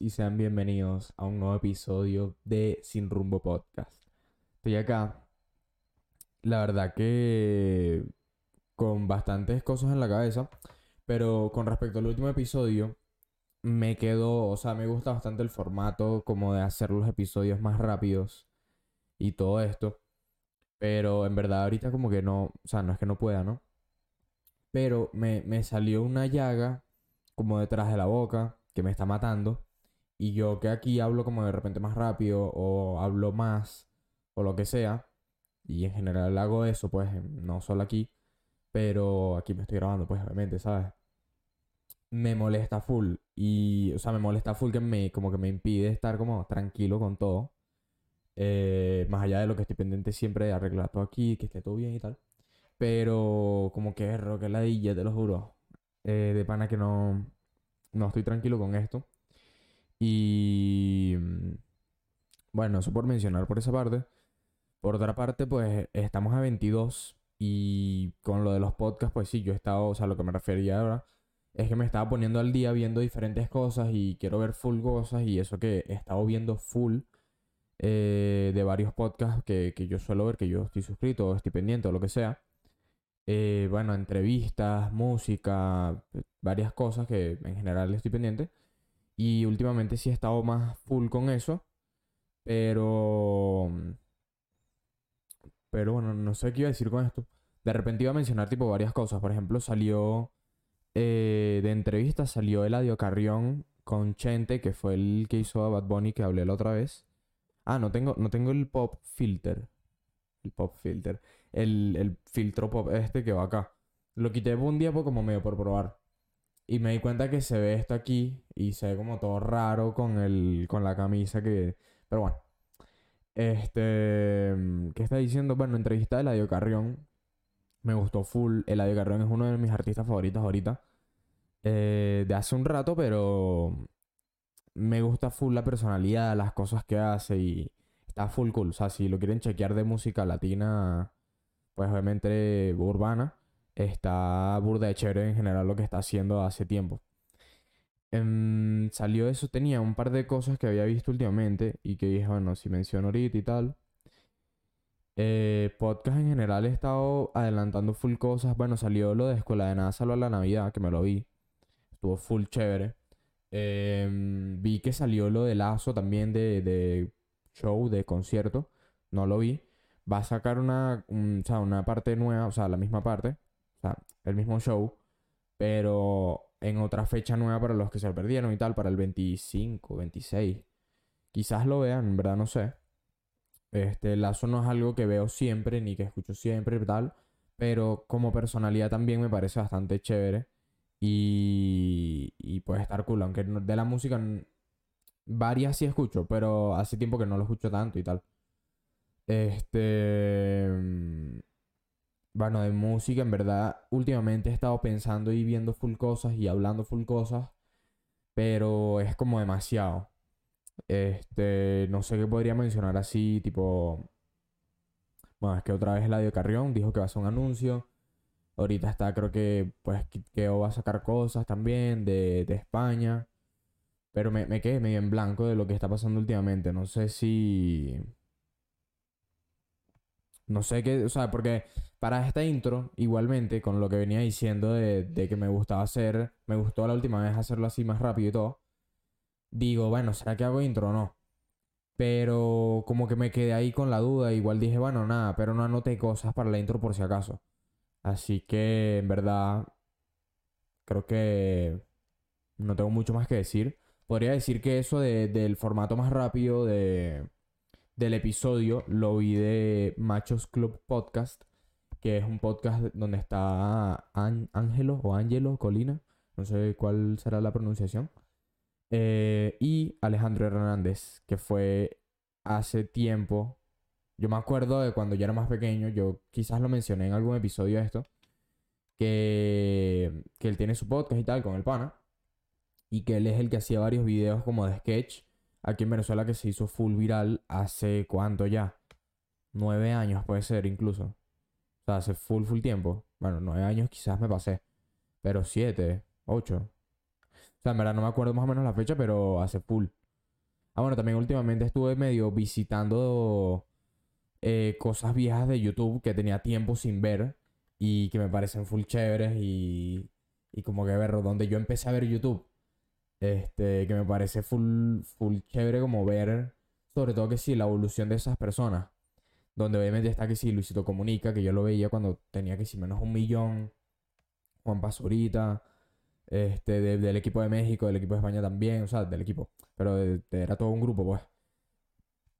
y sean bienvenidos a un nuevo episodio de Sin Rumbo Podcast. Estoy acá, la verdad que con bastantes cosas en la cabeza, pero con respecto al último episodio, me quedo, o sea, me gusta bastante el formato como de hacer los episodios más rápidos y todo esto, pero en verdad ahorita como que no, o sea, no es que no pueda, ¿no? Pero me, me salió una llaga como detrás de la boca que me está matando. Y yo que aquí hablo como de repente más rápido o hablo más o lo que sea. Y en general hago eso, pues no solo aquí. Pero aquí me estoy grabando, pues obviamente, ¿sabes? Me molesta full. Y, o sea, me molesta full que me, como que me impide estar como tranquilo con todo. Eh, más allá de lo que estoy pendiente siempre de arreglar todo aquí, que esté todo bien y tal. Pero como que es que ladilla, te lo juro. Eh, de pana que no, no estoy tranquilo con esto. Y mm, bueno, eso por mencionar por esa parte. Por otra parte, pues estamos a 22 y con lo de los podcasts, pues sí, yo he estado, o sea, lo que me refería ahora es que me estaba poniendo al día viendo diferentes cosas y quiero ver full cosas y eso que he estado viendo full eh, de varios podcasts que, que, yo suelo ver, que yo estoy suscrito o estoy pendiente o lo que sea. Eh, bueno, entrevistas, música, varias cosas que en general estoy pendiente. Y últimamente sí he estado más full con eso. Pero... Pero bueno, no sé qué iba a decir con esto. De repente iba a mencionar tipo varias cosas. Por ejemplo, salió... Eh, de entrevistas salió Eladio Carrión con Chente, que fue el que hizo a Bad Bunny que hablé la otra vez. Ah, no tengo, no tengo el pop filter. El pop filter. El, el filtro pop este que va acá. Lo quité un día como medio por probar. Y me di cuenta que se ve esto aquí y se ve como todo raro con, el, con la camisa que... Pero bueno. Este... ¿Qué está diciendo? Bueno, entrevista de Eladio Carrión. Me gustó full. Eladio Carrión es uno de mis artistas favoritos ahorita. Eh, de hace un rato, pero... Me gusta full la personalidad, las cosas que hace y está full cool. O sea, si lo quieren chequear de música latina, pues obviamente urbana, está burda de chévere en general lo que está haciendo hace tiempo. Em, salió eso, tenía un par de cosas que había visto últimamente y que dije, bueno, si menciono ahorita y tal. Eh, podcast en general he estado adelantando full cosas. Bueno, salió lo de Escuela de Nada Salvo a la Navidad, que me lo vi. Estuvo full chévere. Em, vi que salió lo de Lazo también de, de show, de concierto. No lo vi. Va a sacar una, o sea, una parte nueva, o sea, la misma parte. O sea, el mismo show. Pero en otra fecha nueva para los que se perdieron y tal, para el 25, 26. Quizás lo vean, en verdad no sé. Este, Lazo no es algo que veo siempre, ni que escucho siempre y tal. Pero como personalidad también me parece bastante chévere. Y, y puede estar cool. Aunque de la música varias sí escucho, pero hace tiempo que no lo escucho tanto y tal. Este... Bueno, de música, en verdad, últimamente he estado pensando y viendo full cosas y hablando full cosas, pero es como demasiado. Este, no sé qué podría mencionar así, tipo... Bueno, es que otra vez Eladio Carrión dijo que va a hacer un anuncio. Ahorita está, creo que, pues, que va a sacar cosas también de, de España. Pero me, me quedé medio en blanco de lo que está pasando últimamente. No sé si... No sé qué, o sea, porque para esta intro, igualmente, con lo que venía diciendo de, de, que me gustaba hacer, me gustó la última vez hacerlo así más rápido y todo, digo, bueno, ¿será que hago intro o no? Pero como que me quedé ahí con la duda, igual dije, bueno, nada, pero no anoté cosas para la intro por si acaso. Así que, en verdad, creo que no tengo mucho más que decir. Podría decir que eso de, del formato más rápido de del episodio lo vi de Machos Club Podcast, que es un podcast donde está Ángelo o Ángelo Colina, no sé cuál será la pronunciación, eh, y Alejandro Hernández, que fue hace tiempo. Yo me acuerdo de cuando yo era más pequeño, yo quizás lo mencioné en algún episodio de esto, que, que él tiene su podcast y tal con el pana, y que él es el que hacía varios videos como de sketch aquí en Venezuela que se hizo full viral hace cuánto ya. Nueve años puede ser incluso. O sea, hace full, full tiempo. Bueno, nueve años quizás me pasé. Pero siete, ocho. O sea, en verdad no me acuerdo más o menos la fecha, pero hace full. Ah, bueno, también últimamente estuve medio visitando eh, cosas viejas de YouTube que tenía tiempo sin ver y que me parecen full chéveres y, y como que ver donde yo empecé a ver YouTube. Este, que me parece full, full chévere como ver, sobre todo que sí, la evolución de esas personas. Donde obviamente está que sí, Luisito Comunica, que yo lo veía cuando tenía que sí menos un millón. Juan Pazurita, este, del equipo de México, del equipo de España también, o sea, del equipo, pero era todo un grupo, pues.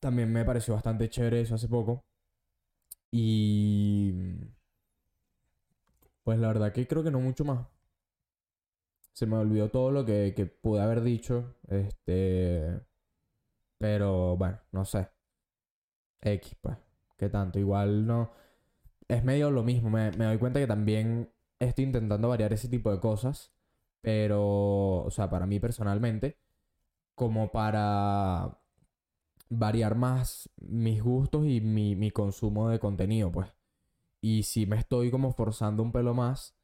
También me pareció bastante chévere eso hace poco. Y... Pues la verdad que creo que no mucho más. Se me olvidó todo lo que, que pude haber dicho. Este... Pero bueno, no sé. X, pues. ¿Qué tanto? Igual no... Es medio lo mismo. Me, me doy cuenta que también estoy intentando variar ese tipo de cosas. Pero, o sea, para mí personalmente, como para variar más mis gustos y mi, mi consumo de contenido, pues. Y si me estoy como forzando un pelo más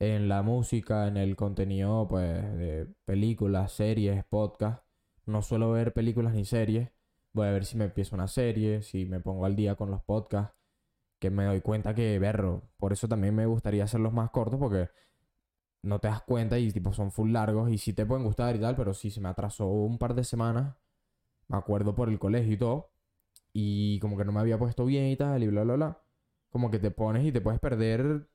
en la música, en el contenido, pues, de películas, series, podcasts. No suelo ver películas ni series. Voy a ver si me empiezo una serie, si me pongo al día con los podcasts. Que me doy cuenta que, berro, por eso también me gustaría hacerlos más cortos, porque no te das cuenta y tipo son full largos y sí te pueden gustar y tal, pero sí se me atrasó un par de semanas, me acuerdo por el colegio y todo, y como que no me había puesto bien y tal, y bla, bla, bla. Como que te pones y te puedes perder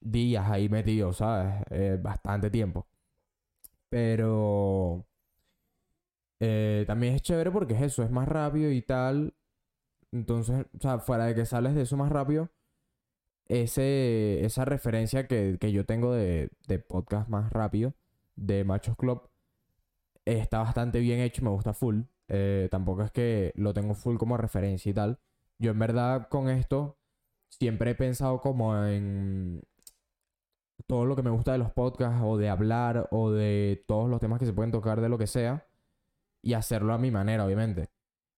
días ahí metido, ¿sabes? bastante tiempo. Pero... Eh, también es chévere porque es eso, es más rápido y tal. Entonces, o sea, fuera de que sales de eso más rápido, ese, esa referencia que, yo tengo de, podcast más rápido, de Machos Club, está bastante bien hecho, me gusta full. Eh, tampoco es que lo tengo full como referencia y tal. Yo en verdad con esto siempre he pensado como en todo lo que me gusta de los podcasts o de hablar o de todos los temas que se pueden tocar de lo que sea y hacerlo a mi manera, obviamente.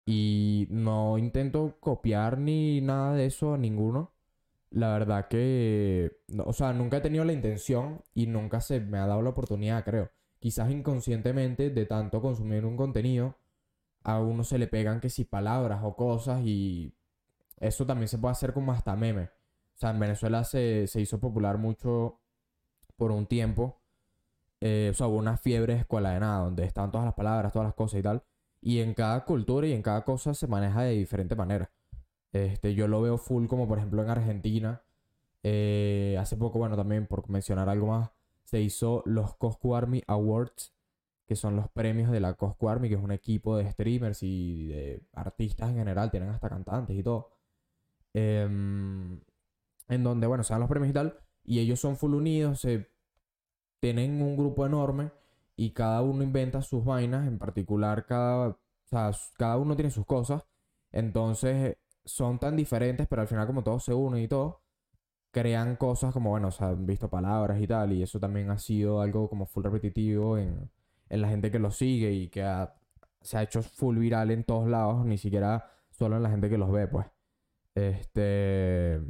Y no intento copiar ni nada de eso a ninguno. La verdad que, o sea, nunca he tenido la intención y nunca se me ha dado la oportunidad, creo. Quizás inconscientemente de tanto consumir un contenido, a uno se le pegan que si palabras o cosas y eso también se puede hacer como hasta meme. O sea, en Venezuela se, hizo popular mucho por un tiempo. Eh, o sea, hubo una fiebre de escuela de nada, donde estaban todas las palabras, todas las cosas y tal. Y en cada cultura y en cada cosa se maneja de diferente manera. Este, yo lo veo full como por ejemplo en Argentina. Eh, hace poco, bueno, también por mencionar algo más, se hizo los Coscu Army Awards, que son los premios de la Coscu Army, que es un equipo de streamers y de artistas en general, tienen hasta cantantes y todo. Em, en donde, bueno, se dan los premios y tal, y ellos son full unidos, se tienen un grupo enorme y cada uno inventa sus vainas, en particular cada, cada uno tiene sus cosas. Entonces, son tan diferentes, pero al final como todos se unen y todo, crean cosas como, bueno, se han visto palabras y tal, y eso también ha sido algo como full repetitivo en, en la gente que lo sigue y que se ha hecho full viral en todos lados, ni siquiera solo en la gente que los ve, pues. Este...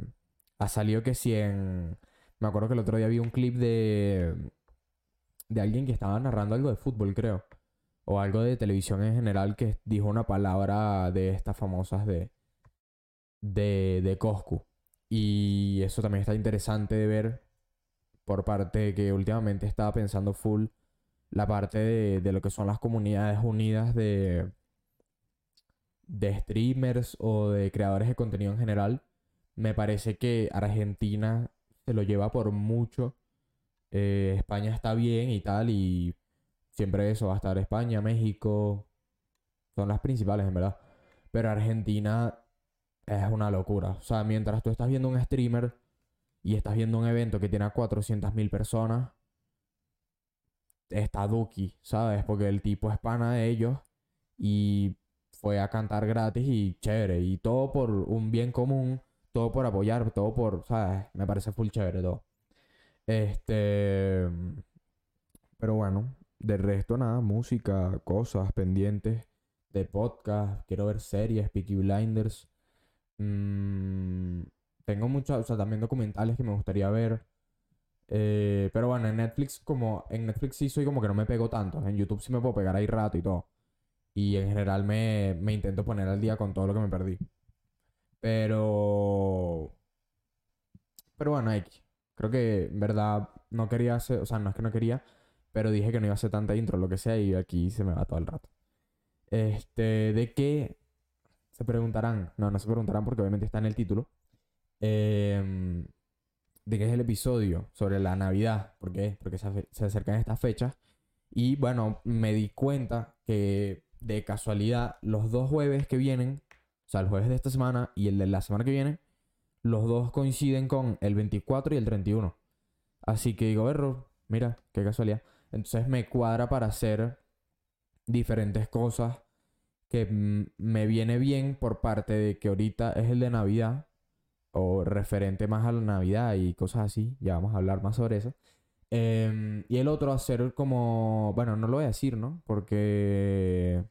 Ha salido que si en... Me acuerdo que el otro día vi un clip de... De alguien que estaba narrando algo de fútbol, creo. O algo de televisión en general que dijo una palabra de estas famosas de de, de Coscu. Y eso también está interesante de ver por parte que últimamente estaba pensando full la parte de, de lo que son las comunidades unidas de, de streamers o de creadores de contenido en general. Me parece que Argentina se lo lleva por mucho. Eh, España está bien y tal, y siempre eso va a estar España, México. Son las principales, en verdad. Pero Argentina es una locura. O sea, mientras tú estás viendo un streamer y estás viendo un evento que tiene a 400.000 personas, está Duki, ¿sabes? Porque el tipo es pana de ellos y fue a cantar gratis y chévere. Y todo por un bien común, todo por apoyar, todo por, ¿sabes? Me parece full chévere todo. Este. Pero bueno, de resto nada, música, cosas pendientes de podcast, quiero ver series, Peaky Blinders. Mm, tengo muchos, o sea, también documentales que me gustaría ver. Eh, pero bueno, en Netflix como... En Netflix sí soy como que no me pego tanto. En YouTube sí me puedo pegar ahí rato y todo. Y en general me, me intento poner al día con todo lo que me perdí. Pero... Pero bueno, X. Creo que en verdad no quería hacer... O sea, no es que no quería. Pero dije que no iba a hacer tanta intro, lo que sea. Y aquí se me va todo el rato. Este... ¿De qué? Se preguntarán. No, no se preguntarán porque obviamente está en el título. Em, de qué es el episodio sobre la Navidad. ¿Por qué? Porque se, se acercan estas fechas. Y bueno, me di cuenta que de casualidad los dos jueves que vienen, sea, el jueves de esta semana y el de la semana que viene, los dos coinciden con el 24 y el 31. Así que digo, berro, mira, qué casualidad. Entonces me cuadra para hacer diferentes cosas que me viene bien por parte de que ahorita es el de Navidad o referente más a la Navidad y cosas así. Ya vamos a hablar más sobre eso. Em, y el otro hacer como... Bueno, no lo voy a decir, ¿no? Porque...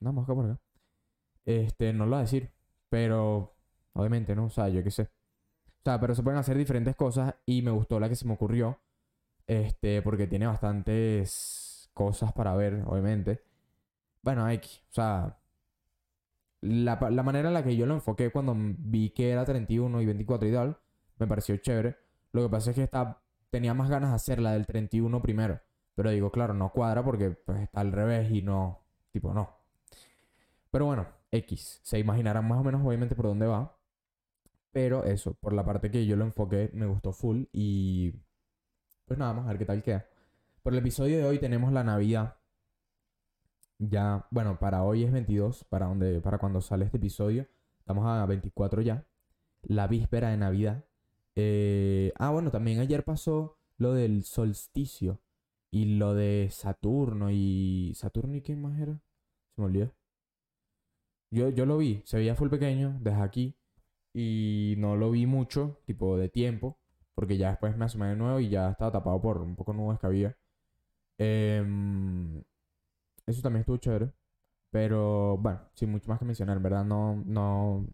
No, mosca por acá. Este, no lo voy a decir. Pero... Obviamente, ¿no? O sea, yo qué sé. O sea, pero se pueden hacer diferentes cosas y me gustó la que se me ocurrió. Este, porque tiene bastantes cosas para ver, obviamente. Bueno, X. O sea, la, la, manera en la que yo lo enfoqué cuando vi que era 31 y 24 y tal, me pareció chévere. Lo que pasa es que está, tenía más ganas de hacer la del 31 primero. Pero digo, claro, no cuadra porque pues, está al revés y no, tipo, no. Pero bueno, X. Se imaginarán más o menos obviamente por dónde va. Pero eso, por la parte que yo lo enfoqué, me gustó full y... Pues nada, vamos a ver qué tal queda. Por el episodio de hoy tenemos la Navidad. Ya, bueno, para hoy es 22, para, donde, para cuando sale este episodio. Estamos a 24 ya. La víspera de Navidad. Eh, ah, bueno, también ayer pasó lo del solsticio. Y lo de Saturno y... ¿Saturno y quién más era? Se me olvidó. Yo, yo lo vi, se veía full pequeño desde aquí. Y no lo vi mucho, tipo de tiempo. Porque ya después me asomé de nuevo y ya estaba tapado por un poco nubes que había. Eh, eso también estuvo chévere. Pero bueno, sin mucho más que mencionar, en verdad no, no,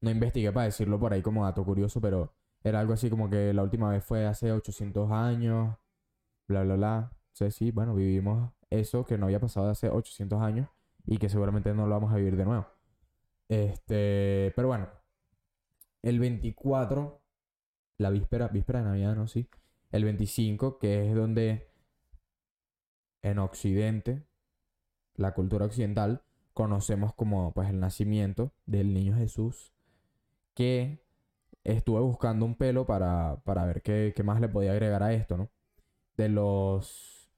no investigué para decirlo por ahí como dato curioso, pero era algo así como que la última vez fue hace 800 años, bla, bla, bla. O sí, bueno, vivimos eso que no había pasado hace 800 años y que seguramente no lo vamos a vivir de nuevo. Este, pero bueno, el 24, la víspera, víspera de Navidad, ¿no? Sí. El 25, que es donde en Occidente la cultura occidental, conocemos como pues el nacimiento del niño Jesús, que estuve buscando un pelo para, para ver qué, qué, más le podía agregar a esto, ¿no? De los,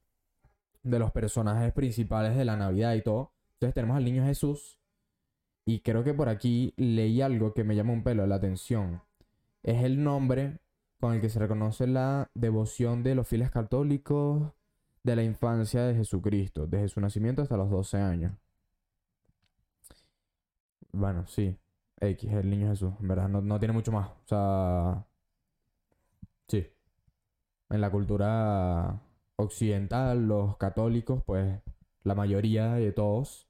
de los personajes principales de la Navidad y todo. Entonces tenemos al niño Jesús. Y creo que por aquí leí algo que me llama un pelo la atención. Es el nombre con el que se reconoce la devoción de los fieles católicos de la infancia de Jesucristo, desde su nacimiento hasta los 12 años. Bueno, sí. X, el niño Jesús. En verdad, no, tiene mucho más. O sea. Sí. En la cultura occidental, los católicos, pues la mayoría de todos.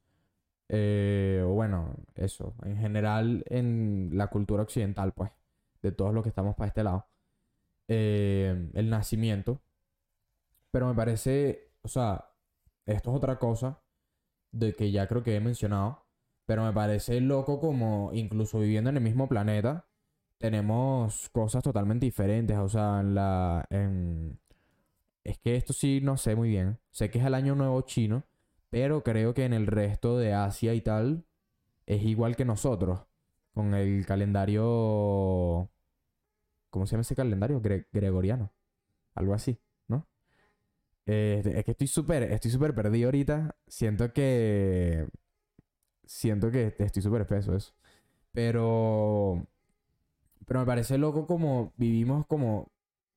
Eh, bueno, eso. En general, en la cultura occidental, pues. De todos los que estamos para este lado. Eh, el nacimiento pero me parece, o sea, esto es otra cosa de que ya creo que he mencionado, pero me parece loco como incluso viviendo en el mismo planeta tenemos cosas totalmente diferentes, o sea, en la es que esto sí no sé muy bien. Sé que es el año nuevo chino, pero creo que en el resto de Asia y tal es igual que nosotros con el calendario ¿Cómo se llama ese calendario? gregoriano. Algo así. Este, es que estoy súper, estoy súper perdido ahorita. Siento que... Siento que estoy súper espeso eso. Pero... Pero me parece loco como vivimos como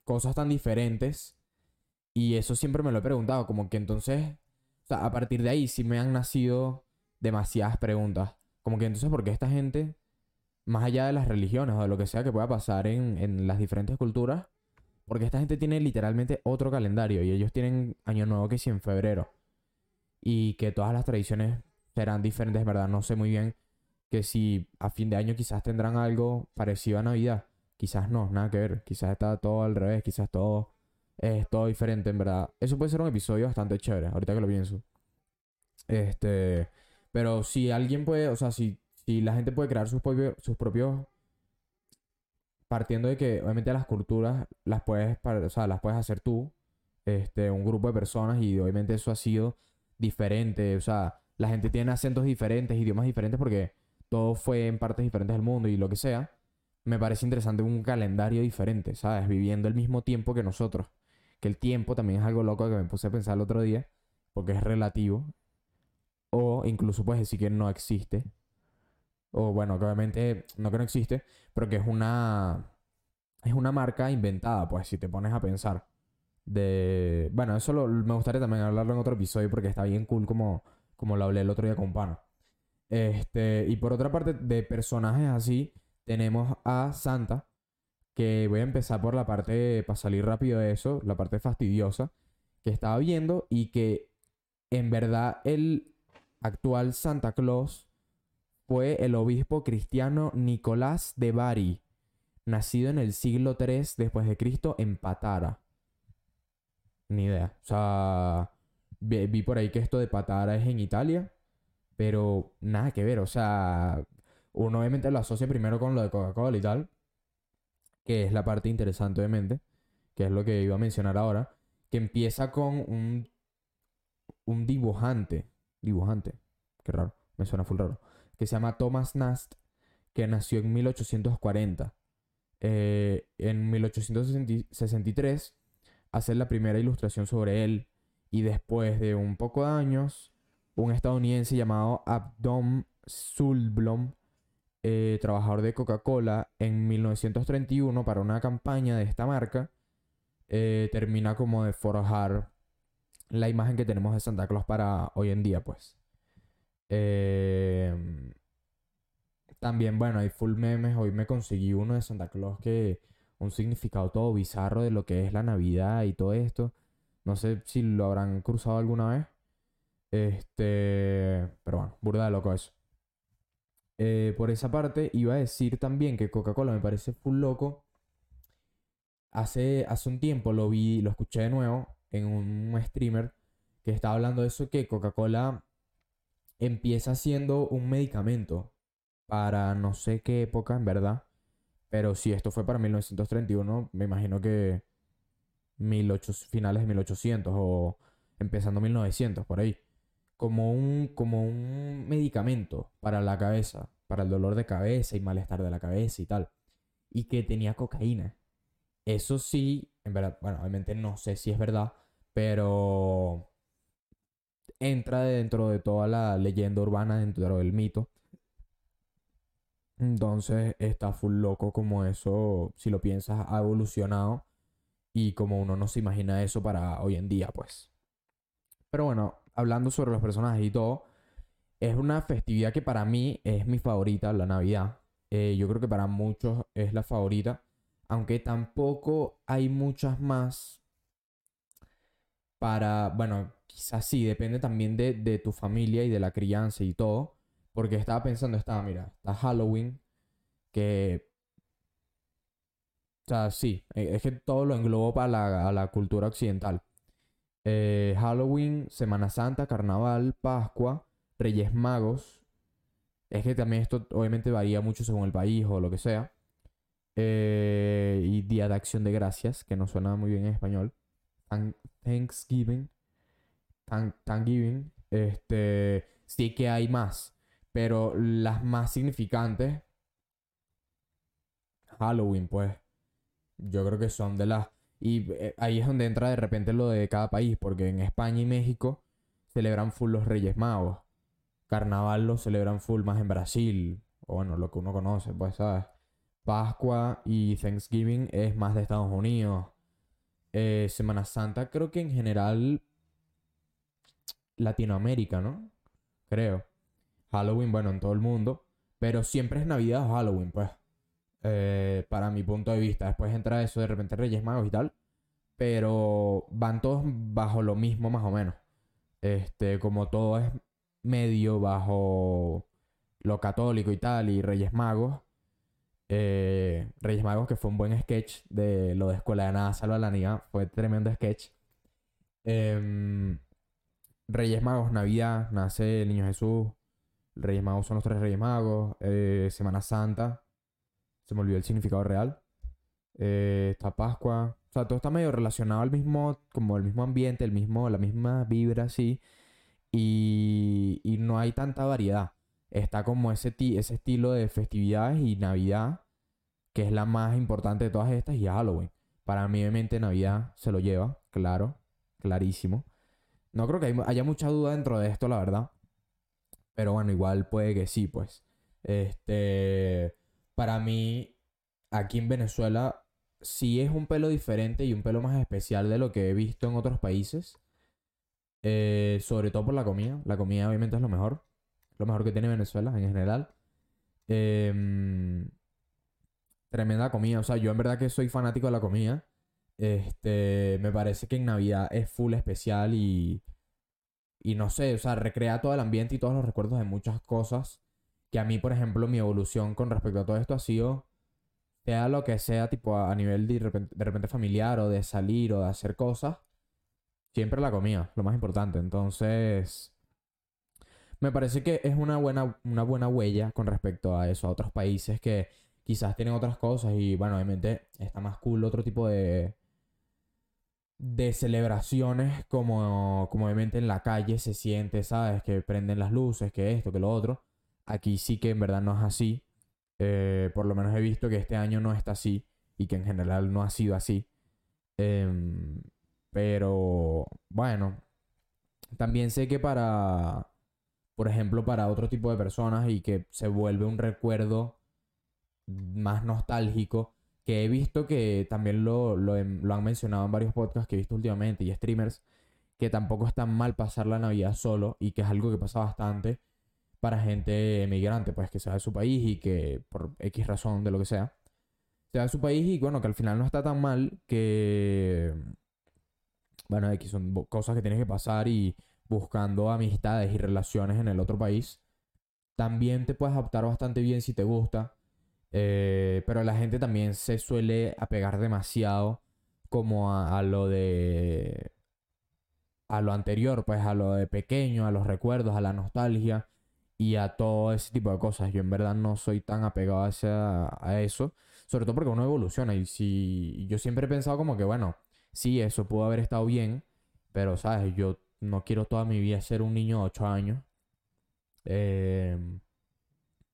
cosas tan diferentes. Y eso siempre me lo he preguntado. Como que entonces... Sea, a partir de ahí sí me han nacido demasiadas preguntas. Como que entonces, ¿por qué esta gente, más allá de las religiones o de lo que sea que pueda pasar en, en las diferentes culturas, porque esta gente tiene literalmente otro calendario y ellos tienen Año Nuevo que sí en febrero. Y que todas las tradiciones serán diferentes, ¿verdad? No sé muy bien que si a fin de año quizás tendrán algo parecido a Navidad. Quizás no, nada que ver. Quizás está todo al revés, quizás todo es todo diferente, en verdad. Eso puede ser un episodio bastante chévere, ahorita que lo pienso. Este, pero si alguien puede, o sea, si, si la gente puede crear sus propios, sus propios partiendo de que obviamente las culturas las puedes, o sea, las puedes hacer tú, este, un grupo de personas y obviamente eso ha sido diferente, o sea, la gente tiene acentos diferentes, idiomas diferentes porque todo fue en partes diferentes del mundo y lo que sea. Me parece interesante un calendario diferente, ¿sabes? Viviendo el mismo tiempo que nosotros. Que el tiempo también es algo loco que me puse a pensar el otro día, porque es relativo. O incluso puedes decir que no existe. O bueno, que obviamente no que no existe, pero que es una es una marca inventada, pues si te pones a pensar de bueno, eso me gustaría también hablarlo en otro episodio porque está bien cool como como lo hablé el otro día con Pano. Este, y por otra parte de personajes así tenemos a Santa, que voy a empezar por la parte para salir rápido de eso, la parte fastidiosa que estaba viendo y que en verdad el actual Santa Claus fue el obispo cristiano Nicolás de Bari, nacido en el siglo III después de Cristo en Patara. Ni idea. O sea, vi, por ahí que esto de Patara es en Italia, pero nada que ver. O sea, uno obviamente lo asocia primero con lo de Coca-Cola y tal, que es la parte interesante obviamente, que es lo que iba a mencionar ahora, que empieza con un, un dibujante. Dibujante. Qué raro, me suena full raro que se llama Thomas Nast, que nació en 1840. Eh, en 1863 hacer la primera ilustración sobre él y después de un poco de años, un estadounidense llamado Abdom Sulblom, eh, trabajador de Coca-Cola, en 1931 para una campaña de esta marca, eh, termina como de forjar la imagen que tenemos de Santa Claus para hoy en día, pues. Em, también, bueno, hay full memes. Hoy me conseguí uno de Santa Claus que un significado todo bizarro de lo que es la Navidad y todo esto. No sé si lo habrán cruzado alguna vez. Este, pero bueno, burda de loco eso. Eh, por esa parte, iba a decir también que Coca-Cola me parece full loco. Hace, hace un tiempo lo vi, lo escuché de nuevo en un streamer que estaba hablando de eso, que Coca-Cola empieza siendo un medicamento para no sé qué época, en verdad. Pero si esto fue para 1931, me imagino que finales de 1800 o empezando 1900, por ahí. Como un, como un medicamento para la cabeza, para el dolor de cabeza y malestar de la cabeza y tal. Y que tenía cocaína. Eso sí, en verdad, bueno, obviamente no sé si es verdad, pero entra dentro de toda la leyenda urbana, dentro del mito. Entonces está full loco como eso, si lo piensas, ha evolucionado y como uno no se imagina eso para hoy en día, pues. Pero bueno, hablando sobre los personajes y todo, es una festividad que para mí es mi favorita, la Navidad. Eh, yo creo que para muchos es la favorita, aunque tampoco hay muchas más para, bueno, quizás sí, depende también de, tu familia y de la crianza y todo. Porque estaba pensando, estaba, mira, está Halloween, que... O sea, sí, es que todo lo englobo para la, la cultura occidental. Eh, Halloween, Semana Santa, Carnaval, Pascua, Reyes Magos. Es que también esto obviamente varía mucho según el país o lo que sea. Eh, y Día de Acción de Gracias, que no suena muy bien en español. Thanksgiving. Thanksgiving, este, sí que hay más, pero las más significantes, Halloween, pues, yo creo que son de las... Y eh, ahí es donde entra de repente lo de cada país, porque en España y México celebran full los Reyes Magos. Carnaval lo celebran full más en Brasil, o bueno, lo que uno conoce, pues, ¿sabes? Pascua y Thanksgiving es más de Estados Unidos. Eh, Semana Santa creo que en general Latinoamérica, ¿no? Creo. Halloween, bueno, en todo el mundo. Pero siempre es Navidad o Halloween, pues. Eh, para mi punto de vista. Después entra eso de repente Reyes Magos y tal. Pero van todos bajo lo mismo, más o menos. Este, como todo es medio bajo lo católico y tal, y Reyes Magos. Eh, Reyes Magos, que fue un buen sketch de lo de Escuela de Nada, Salva la Niña. Fue tremendo sketch. Em, Reyes Magos, Navidad, nace el Niño Jesús. Reyes Magos son los tres Reyes Magos. Eh, Semana Santa. Se me olvidó el significado real. Eh, está Pascua. O sea, todo está medio relacionado al mismo, como el mismo ambiente, el mismo, la misma vibra, así. Y, y no hay tanta variedad. Está como ese, ese estilo de festividades y Navidad, que es la más importante de todas estas, y Halloween. Para mí, obviamente, Navidad se lo lleva, claro, clarísimo. No creo que hay- haya mucha duda dentro de esto, la verdad. Pero bueno, igual puede que sí, pues. Este, para mí, aquí en Venezuela, sí es un pelo diferente y un pelo más especial de lo que he visto en otros países. Eh, sobre todo por la comida. La comida obviamente es lo mejor. Lo mejor que tiene Venezuela en general. Em, tremenda comida. O sea, yo en verdad que soy fanático de la comida. Este, me parece que en Navidad es full especial y, y no sé, o sea, recrea todo el ambiente y todos los recuerdos de muchas cosas. Que a mí, por ejemplo, mi evolución con respecto a todo esto ha sido, sea lo que sea, tipo a, nivel de repente, de repente familiar o de salir o de hacer cosas, siempre la comida, lo más importante. Entonces, me parece que es una buena, una buena huella con respecto a eso, a otros países que quizás tienen otras cosas y bueno, obviamente está más cool otro tipo de de celebraciones como, como obviamente en la calle se siente, ¿sabes? Que prenden las luces, que esto, que lo otro. Aquí sí que en verdad no es así. Eh, por lo menos he visto que este año no está así y que en general no ha sido así. Em, pero bueno, también sé que para, por ejemplo, para otro tipo de personas y que se vuelve un recuerdo más nostálgico, que he visto que también lo, lo, lo han mencionado en varios podcasts que he visto últimamente y streamers, que tampoco es tan mal pasar la Navidad solo y que es algo que pasa bastante para gente emigrante, pues que se va de su país y que por X razón de lo que sea, se va de su país y bueno, que al final no está tan mal que, bueno, X son cosas que tienes que pasar y buscando amistades y relaciones en el otro país, también te puedes adaptar bastante bien si te gusta. Eh, pero la gente también se suele apegar demasiado como a lo de... a lo anterior, pues a lo de pequeño, a los recuerdos, a la nostalgia y a todo ese tipo de cosas. Yo en verdad no soy tan apegado a, a eso, sobre todo porque uno evoluciona y si yo siempre he pensado como que, bueno, sí, eso pudo haber estado bien, pero, ¿sabes? Yo no quiero toda mi vida ser un niño de 8 años. Em,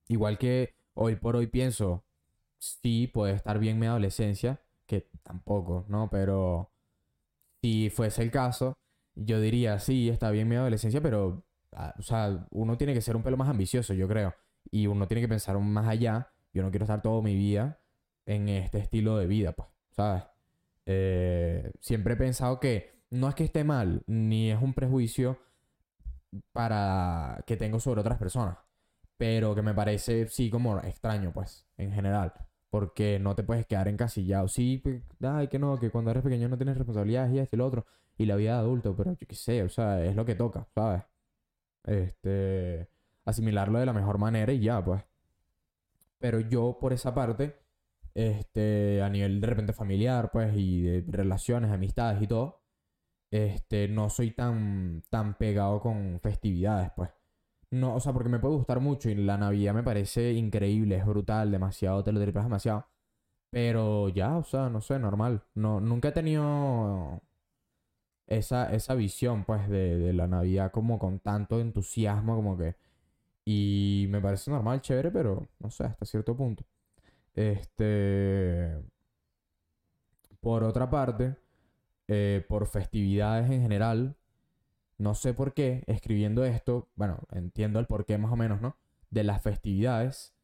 Igual que hoy por hoy pienso, sí, puede estar bien mi adolescencia, que tampoco, ¿no? Pero si fuese el caso, yo diría, sí, está bien mi adolescencia, pero, o sea, uno tiene que ser un pelo más ambicioso, yo creo. Y uno tiene que pensar más allá. Yo no quiero estar toda mi vida en este estilo de vida, pues, ¿sabes? Eh, siempre he pensado que no es que esté mal, ni es un prejuicio para que tengo sobre otras personas pero que me parece, sí, como extraño, pues, en general. Porque no te puedes quedar encasillado. Sí, pues, ay, que no, que cuando eres pequeño no tienes responsabilidades y esto y lo otro. Y la vida de adulto, pero yo qué sé, o sea, es lo que toca, ¿sabes? Este, asimilarlo de la mejor manera y ya, pues. Pero yo, por esa parte, este, a nivel de repente familiar, pues, y de relaciones, amistades y todo, este, no soy tan, tan pegado con festividades, pues. No, o sea, porque me puede gustar mucho y la Navidad me parece increíble, es brutal, demasiado, te lo tripas demasiado. Pero ya, o sea, no sé, normal. No, nunca he tenido esa, esa visión, pues, de, de la Navidad como con tanto entusiasmo, como que... Y me parece normal, chévere, pero no sé, hasta cierto punto. Este... Por otra parte, eh, por festividades en general, no sé por qué, escribiendo esto, bueno, entiendo el porqué más o menos, ¿no? De las festividades,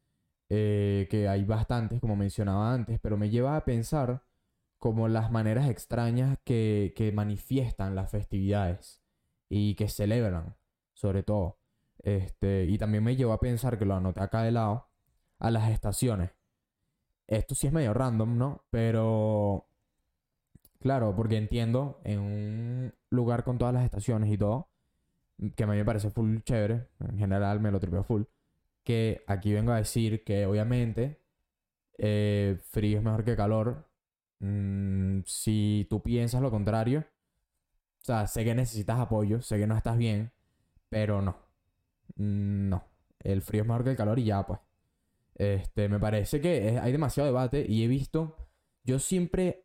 eh, que hay bastantes, como mencionaba antes, pero me lleva a pensar como las maneras extrañas que, que manifiestan las festividades y que celebran, sobre todo. Este, y también me llevó a pensar, que lo anoté acá de lado, a las estaciones. Esto sí es medio random, ¿no? Pero Claro, porque entiendo en un lugar con todas las estaciones y todo, que a mí me parece full chévere, en general me lo tripeo full, que aquí vengo a decir que obviamente eh, frío es mejor que calor. Mm, si tú piensas lo contrario, o sea, sé que necesitas apoyo, sé que no estás bien, pero no. Mm, no. El frío es mejor que el calor y ya, pues. Este, me parece que hay demasiado debate y he visto. Yo siempre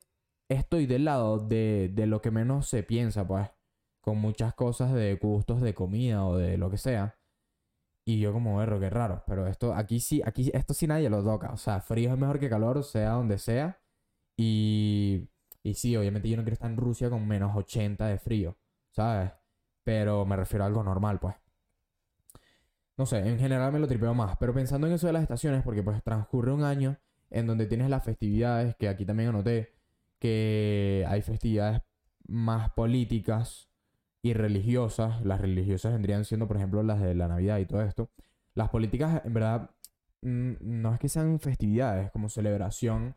estoy del lado de, de lo que menos se piensa, pues. Con muchas cosas de gustos de comida o de lo que sea. Y yo como berro, qué raro. Pero esto, aquí sí, aquí esto sí nadie lo toca. O sea, frío es mejor que calor, sea donde sea. Y, y sí, obviamente yo no quiero estar en Rusia con menos 80 de frío, ¿sabes? Pero me refiero a algo normal, pues. No sé, en general me lo tripeo más. Pero pensando en eso de las estaciones, porque pues transcurre un año en donde tienes las festividades, que aquí también anoté que hay festividades más políticas y religiosas. Las religiosas vendrían siendo, por ejemplo, las de la Navidad y todo esto. Las políticas, en verdad, mm, no es que sean festividades, como celebración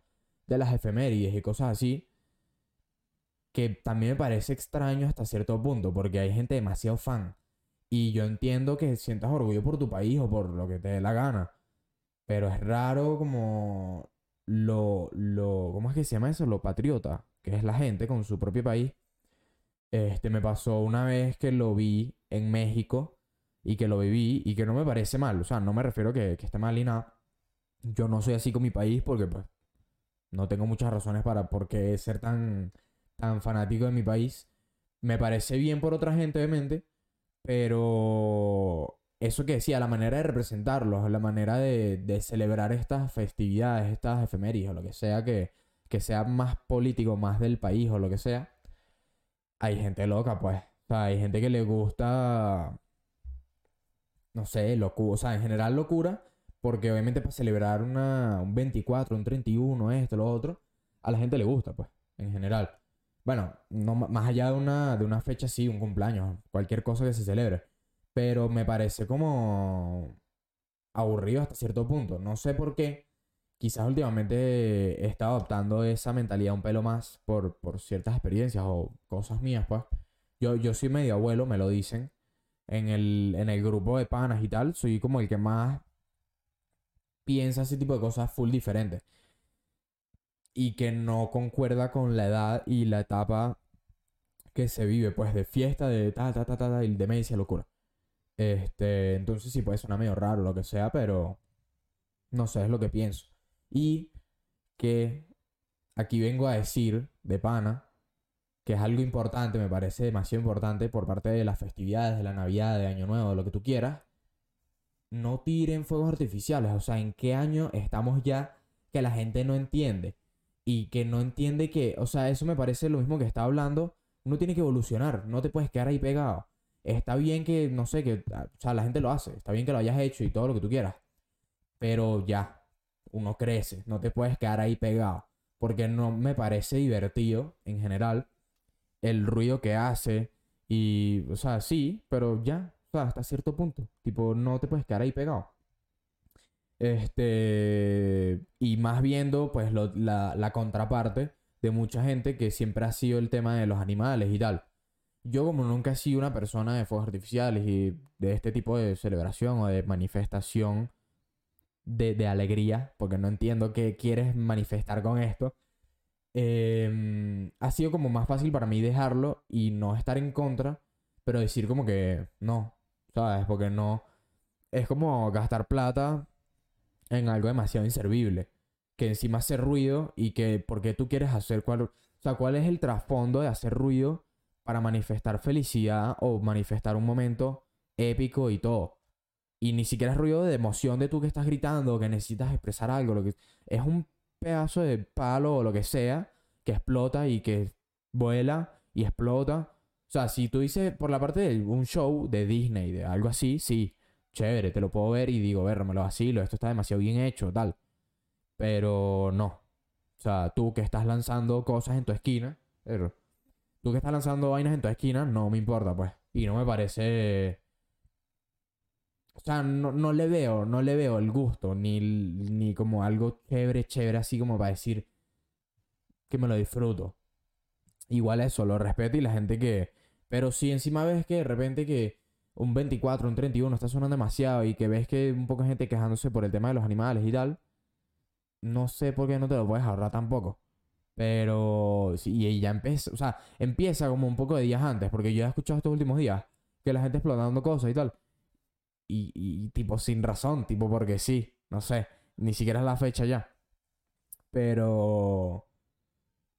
de las efemérides y cosas así. Que también me parece extraño hasta cierto punto, porque hay gente demasiado fan. Y yo entiendo que sientas orgullo por tu país o por lo que te dé la gana. Pero es raro como lo, lo, ¿cómo es que se llama eso? Patriota, que es la gente con su propio país. Este, me pasó una vez que lo vi en México y que lo viví y que no me parece mal. O sea, no me refiero que, que esté mal y nada. Yo no soy así con mi país porque pues no tengo muchas razones para por qué ser tan, tan fanático de mi país. Me parece bien por otra gente, obviamente, pero eso que decía, la manera de representarlos, la manera de, de celebrar estas festividades, estas efemérides o lo que sea que, que sea más político, más del país o lo que sea, hay gente loca, pues. O sea, hay gente que le gusta, no sé, locura, o sea, en general locura, porque obviamente para celebrar una, un 24, un 31, esto, lo otro, a la gente le gusta, pues, en general. Bueno, no, más allá de una, de una fecha, sí, un cumpleaños, cualquier cosa que se celebre. Pero me parece como aburrido hasta cierto punto. No sé por qué. Quizás últimamente he estado adoptando esa mentalidad un pelo más por, por ciertas experiencias o cosas mías, pues. Yo, yo soy medio abuelo, me lo dicen. En el, en el grupo de panas y tal, soy como el que más piensa ese tipo de cosas full diferentes. Y que no concuerda con la edad y la etapa que se vive, pues, de fiesta, de ta, ta, ta, ta, ta, y demencia, locura. Este, entonces sí puede sonar medio raro, lo que sea, pero no sé, es lo que pienso. Y que aquí vengo a decir de pana que es algo importante, me parece demasiado importante por parte de las festividades, de la Navidad, de Año Nuevo, de lo que tú quieras. No tiren fuegos artificiales, o sea, ¿en qué año estamos ya que la gente no entiende? Y que no entiende que, o sea, eso me parece lo mismo que estaba hablando. Uno tiene que evolucionar, no te puedes quedar ahí pegado. Está bien que, no sé, que, o sea, la gente lo hace, está bien que lo hayas hecho y todo lo que tú quieras. Pero ya, uno crece, no te puedes quedar ahí pegado. Porque no me parece divertido, en general, el ruido que hace. Y, o sea, sí, pero ya, o sea, hasta cierto punto. Tipo, no te puedes quedar ahí pegado. Este, y más viendo, pues, lo- la, la contraparte de mucha gente que siempre ha sido el tema de los animales y tal. Yo como nunca he sido una persona de fuegos artificiales y de este tipo de celebración o de manifestación de, de alegría, porque no entiendo qué quieres manifestar con esto, em, ha sido como más fácil para mí dejarlo y no estar en contra, pero decir como que no, ¿sabes? Porque no... Es como gastar plata en algo demasiado inservible, que encima hace ruido y que porque tú quieres hacer cuál... O sea, ¿cuál es el trasfondo de hacer ruido para manifestar felicidad o manifestar un momento épico y todo? Y ni siquiera es ruido de emoción de tú que estás gritando que necesitas expresar algo. Lo que... Es un pedazo de palo o lo que sea que explota y que vuela y explota. O sea, si tú dices por la parte de un show de Disney, de algo así, sí, chévere, te lo puedo ver y digo, ver, me lo vacilo, esto está demasiado bien hecho, tal. Pero no. O sea, tú que estás lanzando cosas en tu esquina, tú que estás lanzando vainas en tu esquina, no me importa, pues. Y no me parece. O sea, no, no le veo, no le veo el gusto, ni, ni como algo chévere, chévere, así como para decir que me lo disfruto. Igual eso, lo respeto y la gente que... Pero si encima ves que de repente que un 24, un 31 está sonando demasiado y que ves que un poco de gente quejándose por el tema de los animales y tal, no sé por qué no te lo puedes ahorrar tampoco. Pero sí, y ya empieza, o sea, empieza como un poco de días antes, porque yo he escuchado estos últimos días que la gente explotando cosas y tal. Y, tipo sin razón, tipo porque sí, no sé, ni siquiera es la fecha ya. Pero...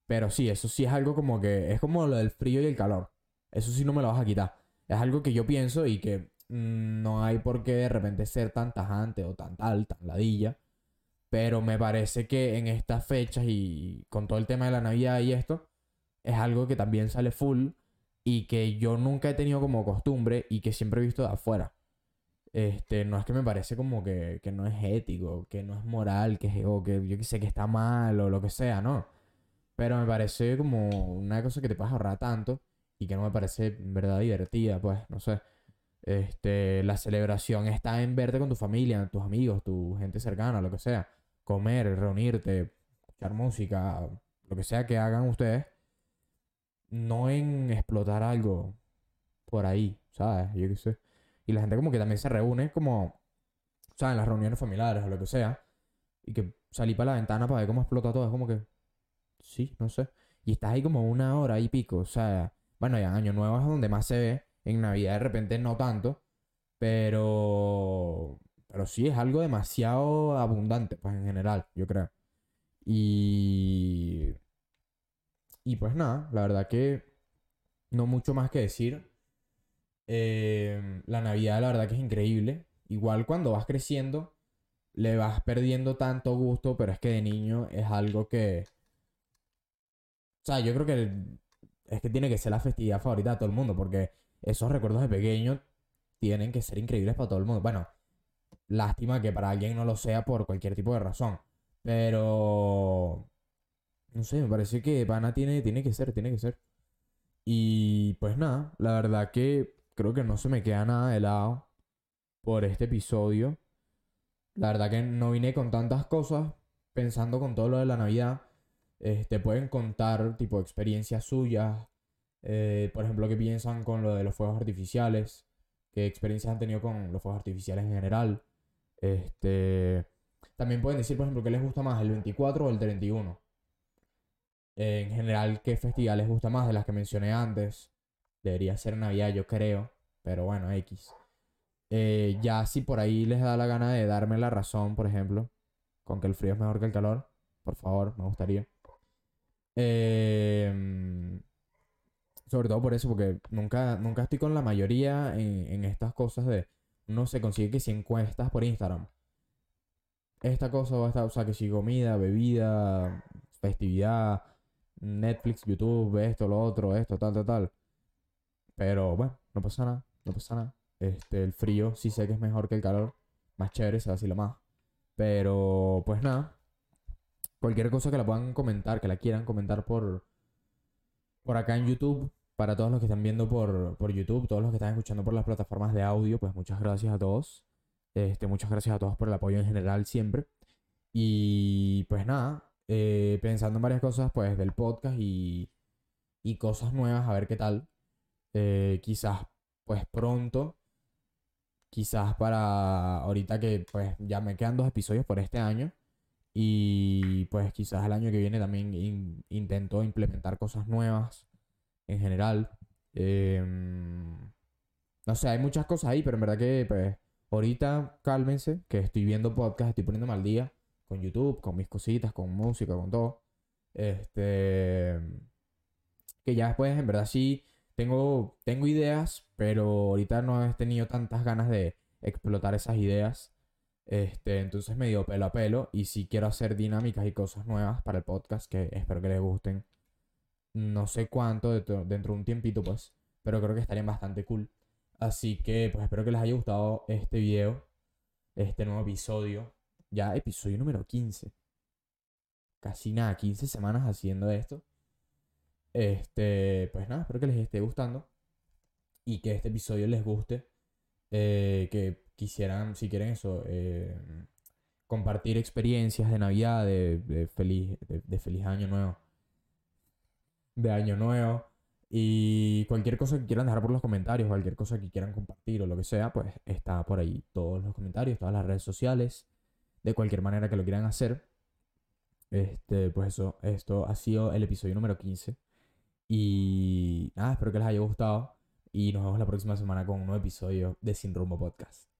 Pero sí, eso sí es algo como que es como lo del frío y el calor. Eso sí no me lo vas a quitar. Es algo que yo pienso y que mm, no hay por qué de repente ser tan tajante o tan tal, tan ladilla. Pero me parece que en estas fechas y con todo el tema de la Navidad y esto, es algo que también sale full y que yo nunca he tenido como costumbre y que siempre he visto de afuera. Este, no es que me parece como que, que no es ético, que no es moral, que, o que yo que sé que está mal o lo que sea, ¿no? Pero me parece como una cosa que te puedes ahorrar tanto y que no me parece en verdad divertida, pues, no sé. Este, la celebración está en verte con tu familia, tus amigos, tu gente cercana, lo que sea. Comer, reunirte, escuchar música, lo que sea que hagan ustedes. No en explotar algo por ahí, ¿sabes? Yo qué sé. Y la gente como que también se reúne como, ¿sabes? En las reuniones familiares o lo que sea. Y que salí para la ventana para ver cómo explota todo. Es como que, sí, no sé. Y estás ahí como una hora y pico. O sea, bueno, ya en Año Nuevo es donde más se ve. En Navidad de repente no tanto. Pero, pero sí es algo demasiado abundante, pues en general, yo creo. Y, y pues nada, la verdad que no mucho más que decir. Eh, la Navidad, la verdad que es increíble. Igual cuando vas creciendo, le vas perdiendo tanto gusto, pero es que de niño es algo que. O sea, yo creo que es que tiene que ser la festividad favorita de todo el mundo, porque esos recuerdos de pequeño tienen que ser increíbles para todo el mundo. Bueno, lástima que para alguien no lo sea por cualquier tipo de razón. Pero. No sé, me parece que Pana tiene, tiene que ser, tiene que ser. Y pues nada, la verdad que creo que no se me queda nada de lado por este episodio. La verdad que no vine con tantas cosas, pensando con todo lo de la Navidad. Este, pueden contar tipo experiencias suyas. eh, por ejemplo, qué piensan con lo de los fuegos artificiales. Qué experiencias han tenido con los fuegos artificiales en general. Este, también pueden decir, por ejemplo, qué les gusta más, el 24 o el 31. en general, qué festival les gusta más de las que mencioné antes. Debería ser Navidad, yo creo. Pero bueno, X. Eh, ya si por ahí les da la gana de darme la razón, por ejemplo, con que el frío es mejor que el calor, por favor, me gustaría. Em, sobre todo por eso, porque nunca, nunca estoy con la mayoría en, en estas cosas de... Uno se consigue que si encuestas por Instagram. Esta cosa o esta, o sea, que si comida, bebida, festividad, Netflix, YouTube, esto, lo otro, esto, tal, tal, tal. Pero bueno, no pasa nada, no pasa nada. Este, el frío sí sé que es mejor que el calor. Más chévere, se así lo más. Pero pues nada. Cualquier cosa que la puedan comentar, que la quieran comentar por, por acá en YouTube. Para todos los que están viendo por, por YouTube, todos los que están escuchando por las plataformas de audio, pues muchas gracias a todos. Este, muchas gracias a todos por el apoyo en general siempre. Y pues nada, eh, pensando en varias cosas pues del podcast y, y cosas nuevas, a ver qué tal. Eh, quizás pues pronto, quizás para ahorita que pues ya me quedan dos episodios por este año. Y pues quizás el año que viene también in- intento implementar cosas nuevas en general. Em, no sé, hay muchas cosas ahí, pero en verdad que pues ahorita cálmense, que estoy viendo podcast, estoy poniéndome al día con YouTube, con mis cositas, con música, con todo. Este, que ya después en verdad sí tengo, tengo ideas, pero ahorita no he tenido tantas ganas de explotar esas ideas. Este, entonces me dio pelo a pelo y si quiero hacer dinámicas y cosas nuevas para el podcast que espero que les gusten. No sé cuánto dentro, dentro de un tiempito pues, pero creo que estarían bastante cool. Así que pues espero que les haya gustado este video, este nuevo episodio. Ya episodio número 15. Casi nada, 15 semanas haciendo esto. Este, pues nada, espero que les esté gustando y que este episodio les guste. Eh, que quisieran, si quieren eso, eh, compartir experiencias de Navidad, de, feliz, de, de feliz año nuevo. De año nuevo. Y cualquier cosa que quieran dejar por los comentarios, cualquier cosa que quieran compartir o lo que sea, pues está por ahí todos los comentarios, todas las redes sociales, de cualquier manera que lo quieran hacer. Este, pues eso, esto ha sido el episodio número 15. Y nada, espero que les haya gustado. Y nos vemos la próxima semana con un nuevo episodio de Sin Rumbo Podcast.